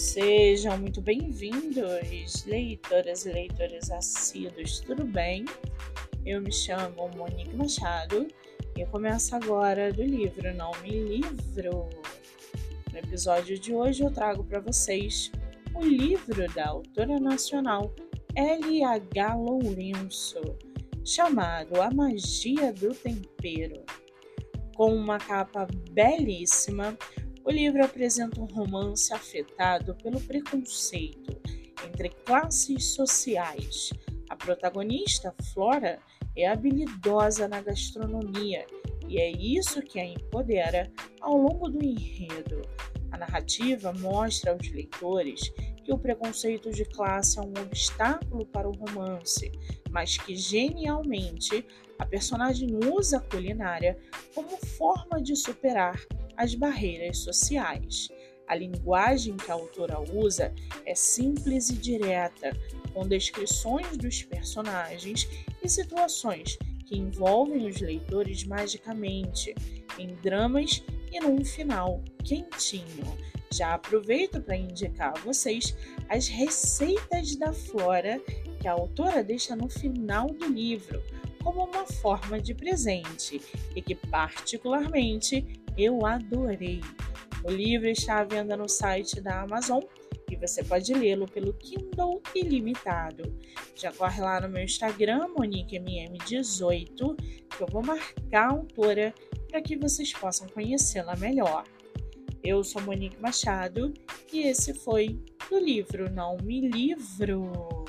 Sejam muito bem-vindos, leitoras e leitores assíduos, tudo bem? Eu me chamo Monique Machado e começo agora do livro Não Me Livro. No episódio de hoje eu trago para vocês o livro da autora nacional L.H. Lourenço, chamado A Magia do Tempero. Com uma capa belíssima, o livro apresenta um romance afetado pelo preconceito entre classes sociais. A protagonista, Flora, é habilidosa na gastronomia e é isso que a empodera ao longo do enredo. A narrativa mostra aos leitores que o preconceito de classe é um obstáculo para o romance, mas que genialmente a personagem usa a culinária como forma de superar as barreiras sociais. A linguagem que a autora usa é simples e direta, com descrições dos personagens e situações que envolvem os leitores magicamente, em dramas e num final quentinho. Já aproveito para indicar a vocês as receitas da flora que a autora deixa no final do livro, como uma forma de presente e que, particularmente, eu adorei. O livro está à venda no site da Amazon e você pode lê-lo pelo Kindle ilimitado. Já corre lá no meu Instagram, MoniqueMM18, que eu vou marcar a autora para que vocês possam conhecê-la melhor. Eu sou Monique Machado e esse foi o livro Não Me Livro.